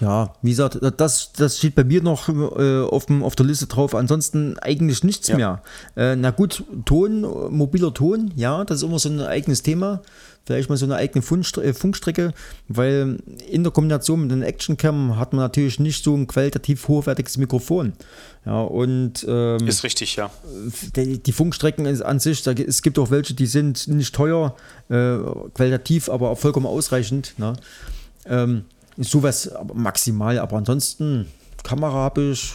Ja, wie gesagt, das, das steht bei mir noch äh, auf, dem, auf der Liste drauf. Ansonsten eigentlich nichts ja. mehr. Äh, na gut, Ton, mobiler Ton, ja, das ist immer so ein eigenes Thema. Vielleicht mal so eine eigene äh, Funkstrecke, weil in der Kombination mit einem Actioncam hat man natürlich nicht so ein qualitativ hochwertiges Mikrofon. Ja, und ähm, ist richtig, ja. Die, die Funkstrecken an sich, da, es gibt auch welche, die sind nicht teuer, äh, qualitativ, aber auch vollkommen ausreichend. Ne? Ähm, sowas maximal, aber ansonsten Kamera habe ich,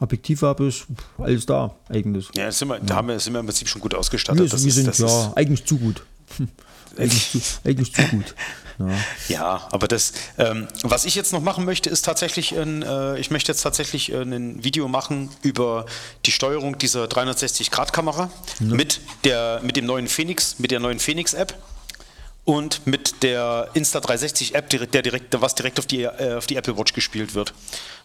Objektiv habe ich, alles da eigentlich. Ja, sind wir, da haben wir, sind wir im Prinzip schon gut ausgestattet. Wir, das wir ist, sind ja eigentlich zu gut. eigentlich, zu, eigentlich zu gut. Ja, ja aber das, ähm, was ich jetzt noch machen möchte, ist tatsächlich, ein, äh, ich möchte jetzt tatsächlich äh, ein Video machen über die Steuerung dieser 360-Grad-Kamera ja. mit, mit dem neuen Phoenix, mit der neuen Phoenix-App und mit der Insta360 App, der direkt, was direkt auf die, äh, auf die Apple Watch gespielt wird.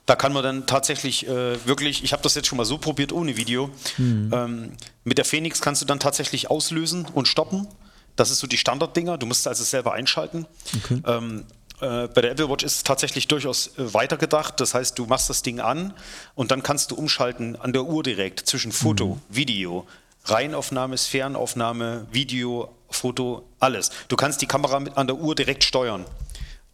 Da kann man dann tatsächlich äh, wirklich, ich habe das jetzt schon mal so probiert ohne Video, mhm. ähm, mit der Phoenix kannst du dann tatsächlich auslösen und stoppen. Das ist so die Standarddinger, du musst also selber einschalten. Okay. Ähm, äh, bei der Apple Watch ist es tatsächlich durchaus äh, weitergedacht. Das heißt, du machst das Ding an und dann kannst du umschalten an der Uhr direkt zwischen Foto, mhm. Video, Reihenaufnahme, Sphärenaufnahme, Video, Foto, alles. Du kannst die Kamera mit an der Uhr direkt steuern.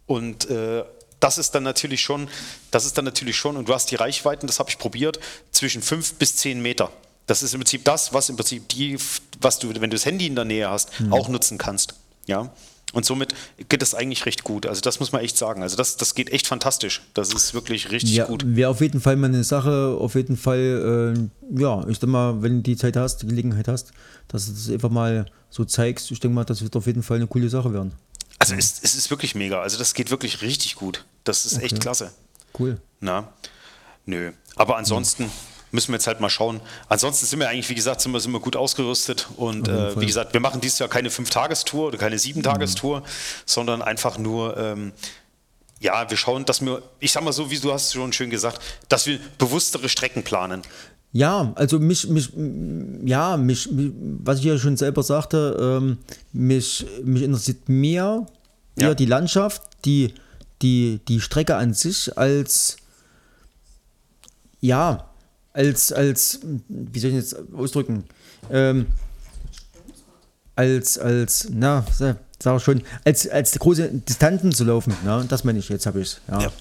Und äh, das ist dann natürlich schon, das ist dann natürlich schon, und du hast die Reichweiten, das habe ich probiert, zwischen 5 bis 10 Meter. Das ist im Prinzip das, was im Prinzip die, was du, wenn du das Handy in der Nähe hast, mhm. auch nutzen kannst. Ja. Und somit geht es eigentlich recht gut. Also das muss man echt sagen. Also das, das geht echt fantastisch. Das ist wirklich richtig ja, gut. Wäre auf jeden Fall mal eine Sache, auf jeden Fall, äh, ja, ich denke mal, wenn du die Zeit hast, die Gelegenheit hast, dass du das einfach mal so zeigst, ich denke mal, das wird auf jeden Fall eine coole Sache werden. Also es, es ist wirklich mega. Also das geht wirklich richtig gut. Das ist okay. echt klasse. Cool. Na, nö. Aber ansonsten, müssen wir jetzt halt mal schauen. Ansonsten sind wir eigentlich, wie gesagt, sind wir, sind wir gut ausgerüstet und äh, wie gesagt, wir machen dieses Jahr keine Fünf-Tagestour oder keine Sieben-Tagestour, mhm. sondern einfach nur, ähm, ja, wir schauen, dass wir, ich sag mal so, wie du hast schon schön gesagt, dass wir bewusstere Strecken planen. Ja, also mich, mich, ja, mich, was ich ja schon selber sagte, ähm, mich, mich interessiert mehr ja. die Landschaft, die, die, die Strecke an sich als, ja, als, als, wie soll ich jetzt ausdrücken, ähm, als, als, na, sag schon, als, als große Distanzen zu laufen, na, das meine ich, jetzt habe ich ja. ja.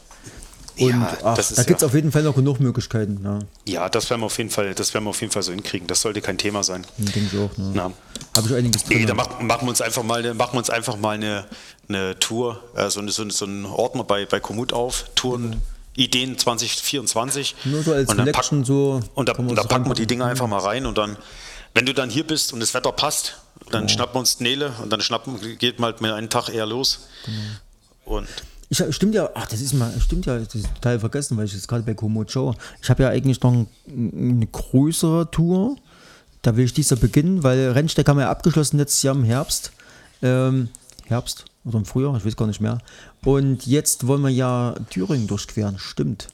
Und ja, ach, da gibt es ja. auf jeden Fall noch genug Möglichkeiten. Ja. ja, das werden wir auf jeden Fall, das werden wir auf jeden Fall so hinkriegen. Das sollte kein Thema sein. Denke ich auch. Ne? Habe ich einiges drin. Nee, da machen, machen, wir uns einfach mal, machen wir uns einfach mal eine, eine Tour, äh, so, so, so einen Ordner bei, bei Komoot auf, Touren. Mhm Ideen 2024. Nur so als und dann packen, so. Und da, und da packen wir die Dinger einfach mal rein und dann, wenn du dann hier bist und das Wetter passt, dann genau. schnappen wir uns Nele und dann schnappen, geht mal mit einem Tag eher los. Genau. Und ich, stimmt ja, ach, das ist mal, stimmt ja, das ist total vergessen, weil ich jetzt gerade bei Komoot schaue. Ich habe ja eigentlich noch eine größere Tour, Da will ich dieser beginnen, weil Rennsteig haben wir ja abgeschlossen letztes Jahr im Herbst. Ähm, Herbst oder im Frühjahr, ich weiß gar nicht mehr. Und jetzt wollen wir ja Thüringen durchqueren, stimmt.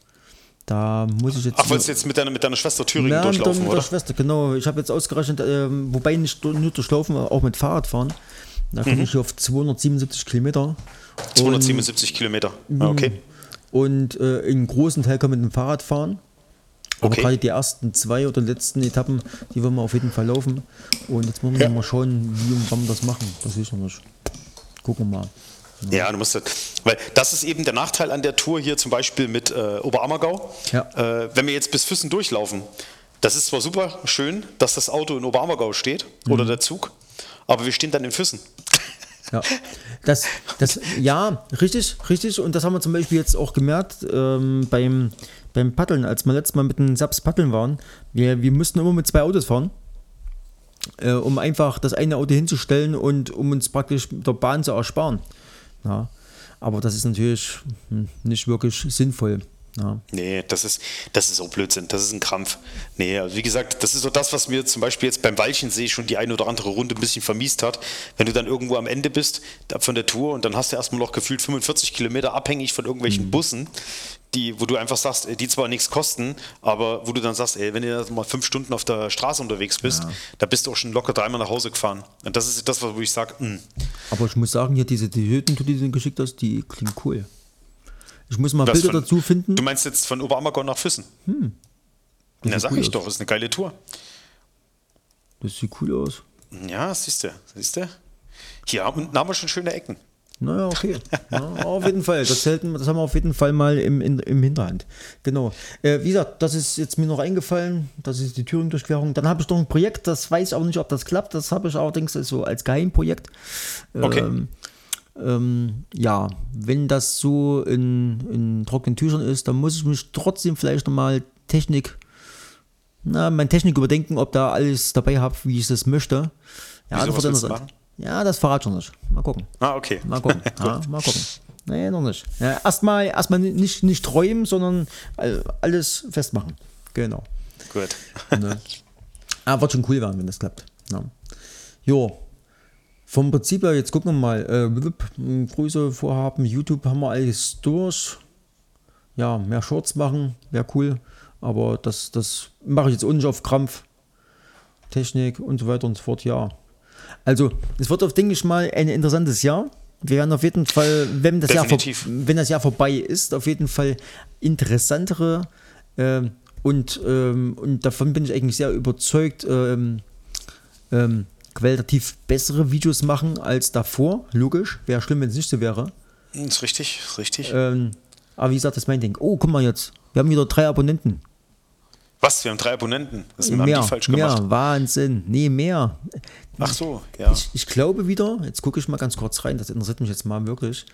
Da muss ich jetzt. Ach, wolltest du jetzt mit deiner, mit deiner Schwester Thüringen mit, der, durchlaufen, mit der oder? Schwester, genau. Ich habe jetzt ausgerechnet, ähm, wobei nicht nur durchlaufen, auch mit Fahrrad fahren. Da komme ich auf 277 Kilometer. 277 Kilometer. Ah, okay. Und äh, in großen Teil kann man mit dem Fahrrad fahren. Aber Okay. gerade die ersten zwei oder letzten Etappen, die wollen wir auf jeden Fall laufen. Und jetzt müssen wir Ja. mal schauen, wie und wann wir das machen. Das ich noch nicht. Gucken wir mal. Ja, du musst, weil das ist eben der Nachteil an der Tour hier zum Beispiel mit äh, Oberammergau. Ja. Äh, wenn wir jetzt bis Füssen durchlaufen, das ist zwar super schön, dass das Auto in Oberammergau steht Mhm. oder der Zug, aber wir stehen dann in Füssen. Ja, das, das, ja, richtig, richtig. Und das haben wir zum Beispiel jetzt auch gemerkt ähm, beim, beim Paddeln, als wir letztes Mal mit den Saps paddeln waren. Wir, wir mussten immer mit zwei Autos fahren, äh, um einfach das eine Auto hinzustellen und um uns praktisch der Bahn zu ersparen. Ja, aber das ist natürlich hm, nicht wirklich sinnvoll. Ja. Nee, das ist, das ist so Blödsinn, das ist ein Krampf. Nee, also wie gesagt, das ist so das, was mir zum Beispiel jetzt beim Walchensee schon die eine oder andere Runde ein bisschen vermiest hat. Wenn du dann irgendwo am Ende bist von der Tour und dann hast du erstmal noch gefühlt 45 Kilometer abhängig von irgendwelchen Bussen, die, wo du einfach sagst, die zwar nichts kosten, aber wo du dann sagst, ey, wenn du mal fünf Stunden auf der Straße unterwegs bist, da bist du auch schon locker dreimal nach Hause gefahren. Und das ist das, wo ich sage, Aber ich muss sagen, hier diese die Hütten, die du geschickt hast, die klingt cool. Ich muss mal das Bilder von- dazu finden. Du meinst jetzt von Oberammergau nach Füssen? Hm. Na, sag cool ich aus. doch, ist eine geile Tour. Das sieht cool aus. Ja, siehst du, siehst du. Hier haben, haben wir schon schöne Ecken. Naja, okay. Ja, auf jeden Fall. Das, hätten, das haben wir auf jeden Fall mal im, in, im Hinterhand. Genau. Äh, wie gesagt, das ist jetzt mir noch eingefallen. Das ist die Thüringen-Durchquerung. Dann habe ich noch ein Projekt, das weiß ich auch nicht, ob das klappt. Das habe ich allerdings so als Geheimprojekt. Okay. Ähm, ja, wenn das so in, in trockenen Tüchern ist, dann muss ich mich trotzdem vielleicht nochmal Technik, na, meine Technik überdenken, ob da alles dabei habe, wie ich das möchte. Ja, Wieso, das was? Ja, das verrate ich noch nicht. Mal gucken. Ah, okay. Mal gucken. ja, mal gucken. Nee, noch nicht. Ja, erstmal erstmal nicht, nicht träumen, sondern alles festmachen. Genau. Gut. Ne? Ah, wird schon cool werden, wenn das klappt. Ja. Jo. Vom Prinzip her, jetzt gucken wir mal. Äh, Grüße, Vorhaben, YouTube haben wir alles durch. Ja, mehr Shorts machen, wäre cool. Aber das, das mache ich jetzt nicht auf Krampf. Technik und so weiter und so fort, ja. Also, es wird auf, denke ich mal, ein interessantes Jahr. Wir werden auf jeden Fall, wenn das, Jahr, Definitiv. wenn das Jahr vorbei ist, auf jeden Fall interessantere ähm, und, ähm, und davon bin ich eigentlich sehr überzeugt, ähm, ähm, qualitativ bessere Videos machen als davor. Logisch, wäre schlimm, wenn es nicht so wäre. Ist richtig, ist richtig. Ähm, aber wie gesagt, das ist mein Ding. Oh, guck mal jetzt, wir haben wieder drei Abonnenten. Was? Wir haben drei Abonnenten. Das haben mehr, die falsch gemacht. mehr, Wahnsinn. Nee, mehr. Ach so, ja. Ich, ich glaube wieder, jetzt gucke ich mal ganz kurz rein, das interessiert mich jetzt mal wirklich.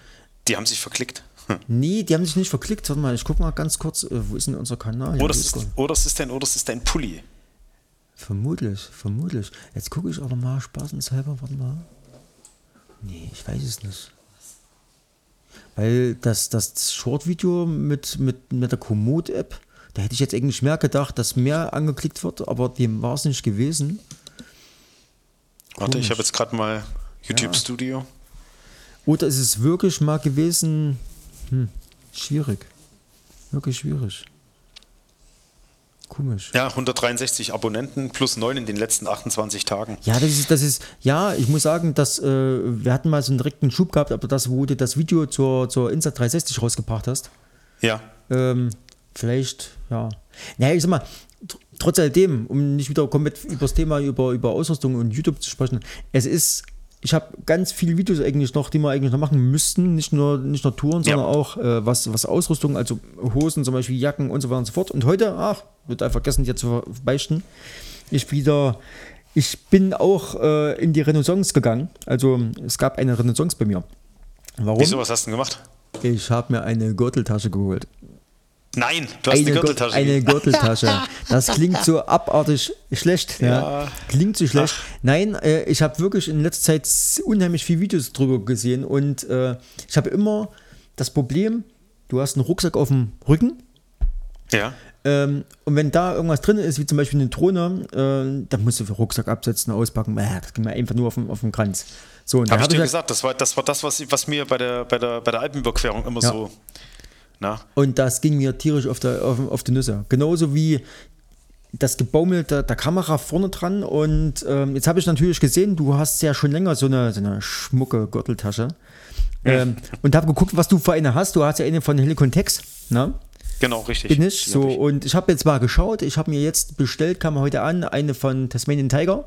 Die haben sich verklickt. Hm. Nee, die haben sich nicht verklickt. Warte mal, ich gucke mal ganz kurz, äh, wo ist denn unser Kanal? Ja, Oder ist, er. oder es ist dein, oder es ist dein Pulli. Vermutlich, vermutlich. Jetzt gucke ich aber mal spaßenshalber, warte mal. Nee, ich weiß es nicht. Weil das, das Short-Video mit, mit, mit der Komoot-App, da hätte ich jetzt eigentlich mehr gedacht, dass mehr angeklickt wird, aber dem war es nicht gewesen. Warte, ich Komisch. habe jetzt gerade mal YouTube Studio. Oder ist es wirklich mal gewesen? Hm, schwierig. Wirklich schwierig. Komisch. Ja, 163 Abonnenten plus 9 in den letzten 28 Tagen. Ja, das ist, das ist, ja, ich muss sagen, dass äh, wir hatten mal so einen direkten Schub gehabt, aber das, wo du das Video zur, zur Insta 360 rausgebracht hast, Ja. ähm, vielleicht, ja. Naja, ich sag mal, tr trotz alledem, um nicht wieder komplett über das Thema über, über Ausrüstung und YouTube zu sprechen, es ist, ich habe ganz viele Videos eigentlich noch, die wir eigentlich noch machen müssten, nicht nur, nicht nur Touren, sondern Ja. auch äh, was, was Ausrüstung, also Hosen, zum Beispiel Jacken und so weiter und so fort. Und heute, ach, wird einfach vergessen, dir zu beichten, ich wieder, ich bin auch äh, in die Renaissance gegangen. Also es gab eine Renaissance bei mir. Warum? Wieso, was hast du denn gemacht? Ich habe mir eine Gürteltasche geholt. Nein, du hast eine, Gür- Gürteltasche. Eine. Gürteltasche. Das klingt so abartig schlecht. Ja. Ja. Klingt so schlecht. Nein, äh, ich habe wirklich in letzter Zeit unheimlich viele Videos drüber gesehen und äh, ich habe immer das Problem, du hast einen Rucksack auf dem Rücken, Ja. Ähm, und wenn da irgendwas drin ist, wie zum Beispiel eine Drohne, äh, dann musst du den Rucksack absetzen, auspacken. Äh, das geht mir einfach nur auf den, auf den Kranz. So, Habe ich dir ich gesagt, das war das, war das was, was mir bei der, bei der, bei der Alpenüberquerung immer Ja. so. Na, Und das ging mir tierisch auf, der, auf, auf die Nüsse. Genauso wie das Gebaumel der, der Kamera vorne dran. Und ähm, jetzt habe ich natürlich gesehen, du hast ja schon länger so eine, so eine schmucke Gürteltasche. Ähm, und habe geguckt, was du für eine hast. Du hast ja eine von Helicon Tex, ne? genau, richtig. Bin ich. So, und ich habe jetzt mal geschaut. Ich habe mir jetzt bestellt, kam heute an, eine von Tasmanian Tiger.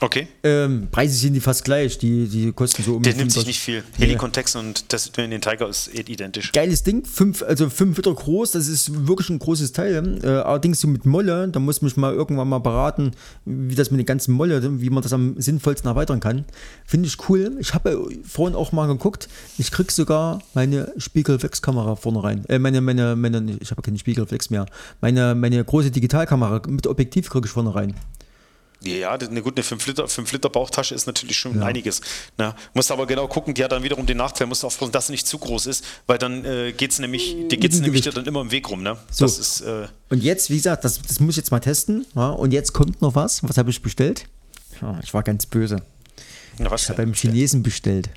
Okay. Ähm, Preise sind die fast gleich. Die, die kosten so um Der nimmt sich 25 nicht viel. Helikontext und das in den Tiger ist eh identisch. Geiles Ding, fünf, also fünf Meter groß, das ist wirklich ein großes Teil. Äh, allerdings so mit Molle, da muss mich mal irgendwann mal beraten, wie das mit den ganzen Molle, wie man das am sinnvollsten erweitern kann. Finde ich cool. Ich habe vorhin auch mal geguckt, ich krieg sogar meine Spiegelreflexkamera vorne rein. Äh, meine, meine, meine, ich habe keine Spiegelreflex mehr. Meine, meine große Digitalkamera mit Objektiv kriege ich vorne rein. Ja, eine gute 5 Liter, 5 Liter Bauchtasche ist natürlich schon einiges. Na, musst aber genau gucken, die hat dann wiederum den Nachteil, musst du aufpassen, dass sie nicht zu groß ist, weil dann äh, geht es nämlich, dir geht es dem nämlich dann immer im Weg rum. Ne? So. Das ist, äh, Und jetzt, wie gesagt, das, das muss ich jetzt mal testen. Ja, und jetzt kommt noch was. Was habe ich bestellt? Ja, ich war ganz böse. na, was Ich habe beim Chinesen bestellt.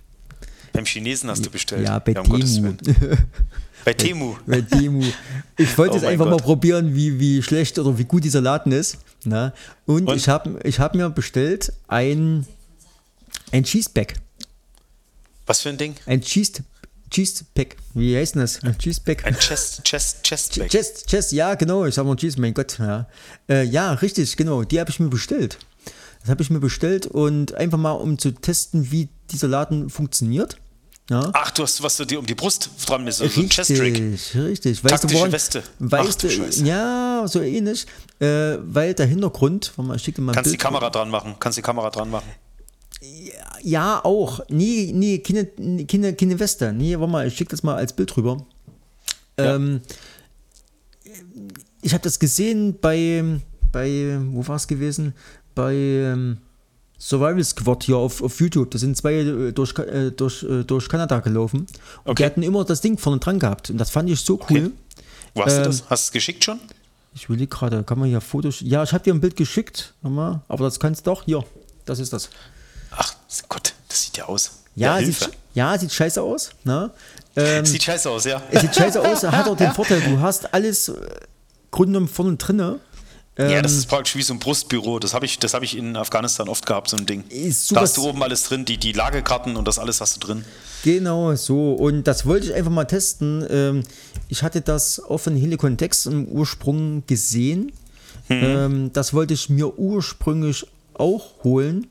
beim Chinesen hast du bestellt. Ja, bei um Gottes Temu. Bei Temu. Bei Temu. Ich wollte Oh jetzt einfach mal Gott. probieren, wie, wie schlecht oder wie gut dieser Laden ist. Na? Und, Und? ich habe ich hab mir bestellt ein, ein Cheeseback. Was für ein Ding? Ein Cheese, Cheesepack. Wie heißt denn das? Ein Cheeseback. Ein Chest, Chest, Chestback. Chest, Chest, ja, genau. Ich sag mal Cheese, mein Gott. Ja, äh, ja richtig, genau. Die habe ich mir bestellt. Das habe ich mir bestellt und einfach mal, um zu testen, wie dieser Laden funktioniert. Ja. Ach, du hast was du dir um die Brust dran misst, also ein Richtig, Chest-Trick. richtig. Weißt Taktische du, woran, Weste. Ach, Weißt du du, Scheiße. ja, so ähnlich. Äh, weil der Hintergrund, warte mal, ich schicke mal ein Kannst die Bild. Kamera dran machen, kannst die Kamera dran machen. Ja, auch. Nee, nee, keine, keine, keine Weste. Nee, warte mal, ich schicke das mal als Bild rüber. Ja. Ähm, ich habe das gesehen bei, bei, wo war es gewesen? Bei ähm, Survival Squad hier auf, auf YouTube. Da sind zwei äh, durch, äh, durch, äh, durch Kanada gelaufen. Und die hatten immer das Ding vorne dran gehabt. Und das fand ich so cool. Okay. Wo hast Ähm, du das? Hast du es geschickt schon? Ich will gerade, kann man hier Fotos. Ja, ich habe dir ein Bild geschickt, aber das kannst du doch. Hier, das ist das. Ach, Gott, das sieht ja aus. Ja, Hilfe. sieht, ja sieht scheiße aus. Ne? Ähm, Sieht scheiße aus, ja. es sieht scheiße aus, hat auch den Vorteil, du hast alles äh, Grund und vorne drinne. Ja, Ähm, das ist praktisch wie so ein Brustbüro. Das habe ich, das hab ich in Afghanistan oft gehabt, so ein Ding. Da hast du oben alles drin, die, die Lagekarten und das alles hast du drin. Genau, so. Und das wollte ich einfach mal testen. Ähm, ich hatte das auf von Helicon Tex im Ursprung gesehen. Mhm. Ähm, das wollte ich mir ursprünglich auch holen.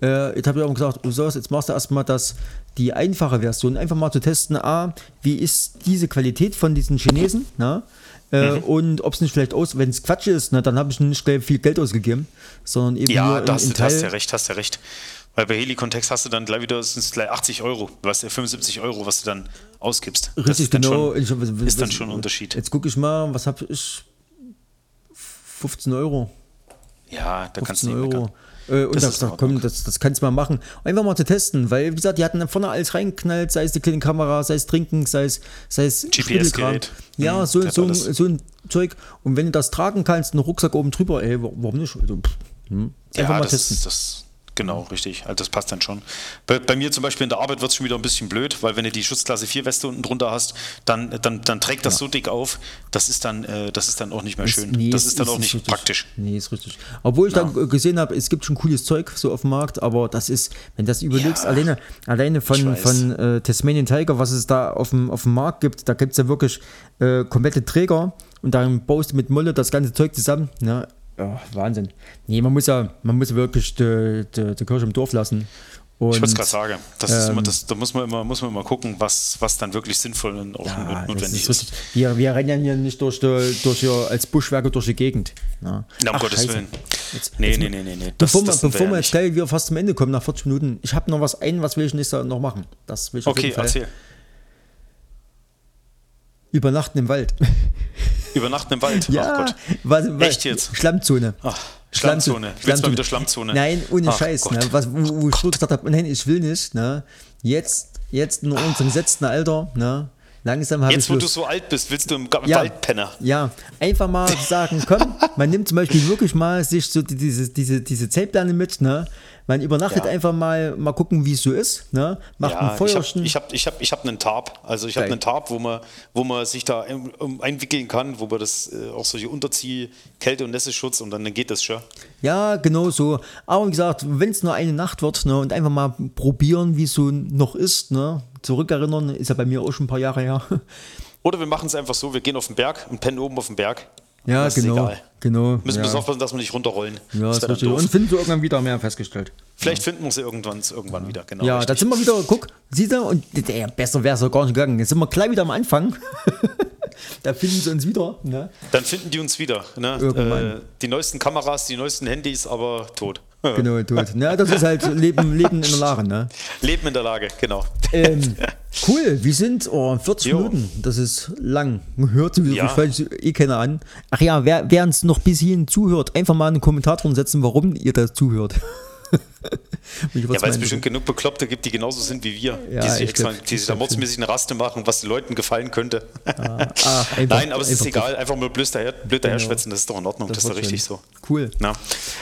Äh, jetzt habe ich auch gesagt, oh, so, jetzt machst du erstmal das, die einfache Version, einfach mal zu testen, ah, wie ist diese Qualität von diesen Chinesen, na? Äh, Mhm. Und ob es nicht vielleicht aus, wenn es Quatsch ist, na, dann habe ich nicht viel Geld ausgegeben, sondern eben Ja, nur da hast, in, in hast ja recht, hast ja recht. Weil bei Helikontext hast du dann gleich wieder, sind es gleich 80 Euro, was ja 75 Euro, was du dann ausgibst. Das Richtig, ist dann genau. Schon, Ich was- ist dann schon ein Unterschied. Jetzt gucke ich mal, was habe ich? 15 Euro. Ja, da kannst du 15 nicht Euro. meckern. Äh, und Das da, ist in da, komm, das, das kannst du mal machen. Einfach mal zu testen, weil, wie gesagt, die hatten vorne alles reingeknallt, sei es die kleine Kamera, sei es Trinken, sei es, sei es GPS-Gerät. Ja, Mhm, so, hat so, ein, alles. so ein Zeug. Und wenn du das tragen kannst, einen Rucksack oben drüber, ey, wa- warum nicht? Also, pff, hm. Einfach Ja, mal das, testen. das genau, richtig. Also das passt dann schon. Bei, bei mir zum Beispiel in der Arbeit wird es schon wieder ein bisschen blöd, weil wenn du die Schutzklasse 4 Weste unten drunter hast, dann, dann, dann trägt das so dick auf, das ist dann, äh, das ist dann auch nicht mehr schön. Nee, das ist dann auch nicht richtig. praktisch. Nee, ist richtig. Obwohl ich dann äh, gesehen habe, es gibt schon cooles Zeug so auf dem Markt, aber das ist, wenn du das überlegst, Ja, alleine, alleine von, von äh, Tasmanian Tiger, was es da auf dem, auf dem Markt gibt, da gibt es ja wirklich äh, komplette Träger und dann baust du mit Molle das ganze Zeug zusammen. Ne? Ja, Wahnsinn. Nee, man muss ja, man muss wirklich die, die, die Kirche im Dorf lassen. Und, Ich wollte es gerade sagen, das ist ähm, immer, das, da muss man immer, muss man immer gucken, was, was dann wirklich sinnvoll und auch ja, das notwendig ist ist. Wir, wir rennen ja hier nicht durch, die, durch hier als Buschwerke durch die Gegend. Ja. Na, um Ach, Gottes Scheiße. Willen. Jetzt- nee, jetzt- nee, nee, nee, nee. Das, Bevor, das wir, sind bevor wir jetzt gleich wieder fast zum Ende kommen, nach 40 Minuten, ich habe noch was ein, was will ich nächstes noch machen. Das will ich auf Okay, jeden Fall. erzähl. Übernachten im Wald. Übernachten im Wald. ja, Ach Gott. was, was, Echt jetzt? Schlammzone. Ach, Schlammzone. Willst du mal wieder Schlammzone? Nein, ohne Ach Scheiß. Ne, was, wo, wo ich wirklich gesagt habe, nein, ich will nicht. Ne, jetzt, jetzt in unserem gesetzten Alter, ne, Langsam habe ich Jetzt, wo du Lust. so alt bist, willst du im Ja. Wald pennen. Ja, einfach mal sagen, komm, man nimmt zum Beispiel wirklich mal sich so die- diese, diese, diese Zeltplane mit, ne? Man übernachtet Ja. einfach mal, mal gucken, wie es so ist, ne? Macht ein Ja, ich habe Feuerchen. ich hab, ich hab, ich hab einen Tarp. Also ich habe einen Tarp, wo man, wo man sich da ein- um, einwickeln kann, wo man das äh, auch solche Unterzieh, Kälte- und Nässeschutz und dann, dann geht das schon. Ja, genau so. Aber wie gesagt, wenn es nur eine Nacht wird ne, und einfach mal probieren, wie es so noch ist, ne, zurückerinnern, ist ja bei mir auch schon ein paar Jahre her. Oder wir machen es einfach so, wir gehen auf den Berg und pennen oben auf dem Berg. Ja, Das ist genau. egal. genau Müssen ja. bloß aufpassen, dass wir nicht runterrollen. Ja, das ist dann richtig. Und finden sie irgendwann wieder mehr festgestellt. Vielleicht finden wir sie irgendwann, irgendwann wieder. Genau, Ja, da richtig. sind wir wieder, guck, siehst du, und der, besser wäre es ja gar nicht gegangen. Jetzt sind wir gleich wieder am Anfang. da finden sie uns wieder. Ne? Dann finden die uns wieder. Ne? Irgendwann. Äh, die neuesten Kameras, die neuesten Handys, aber tot. Genau, tot. Ja, das ist halt Leben, Leben in der Lage. Ne? Leben in der Lage, genau. Ähm, cool, wir sind oh, 40 Jo. Minuten. Das ist lang. Hört sich Ja. vielleicht eh keiner an. Ach ja, wer, wer uns noch bis hierhin zuhört, einfach mal einen Kommentar drunter setzen, warum ihr da zuhört. Ja, weil es bestimmt genug Bekloppte gibt, die genauso sind wie wir, Ja, die sich, ich extra, glaub- die ich sich da mordsmäßig eine Raste machen, was den Leuten gefallen könnte. ah, einfach- Nein, aber es ist egal, einfach mal blöd daher, blöd daher Genau. schwätzen, das ist doch in Ordnung, das, ist doch richtig schon. so. Cool. Na.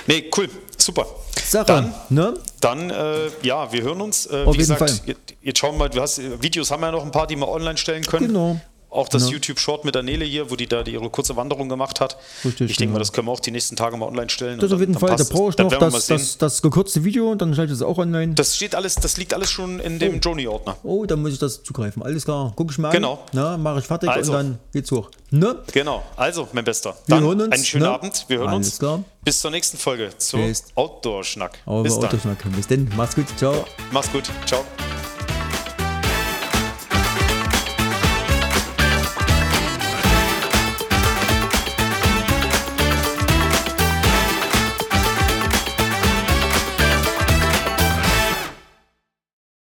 Nee, cool, super. Sache, Dann, ne? dann äh, ja, wir hören uns. Äh, Auf wie jeden gesagt, Fall. jetzt, jetzt schauen wir mal, du hast, äh, Videos haben wir ja noch ein paar, die wir online stellen können. Genau. Auch das Genau. YouTube-Short mit der Nele hier, wo die da die ihre kurze Wanderung gemacht hat. Richtig, ich denke mal, genau. das können wir auch die nächsten Tage mal online stellen. Das auf jeden dann- Fall. dann Da brauche ich noch wir das, das, das gekürzte Video und dann schalte ich es auch online. Das steht alles, das liegt alles schon in dem Joni-Ordner. oh, dann muss ich das zugreifen. Alles klar. Guck ich mal Genau. an. Na, mache ich fertig Also. und dann geht's hoch. Ne? Genau. Also, mein Bester. Wir Dann hören uns, einen schönen ne? Abend. Wir hören Alles uns. klar. Bis zur nächsten Folge. Zu Bis. Outdoor-Schnack. Bis wir dann. Können. Bis dann. Mach's gut. Ciao. Mach's gut. Ciao.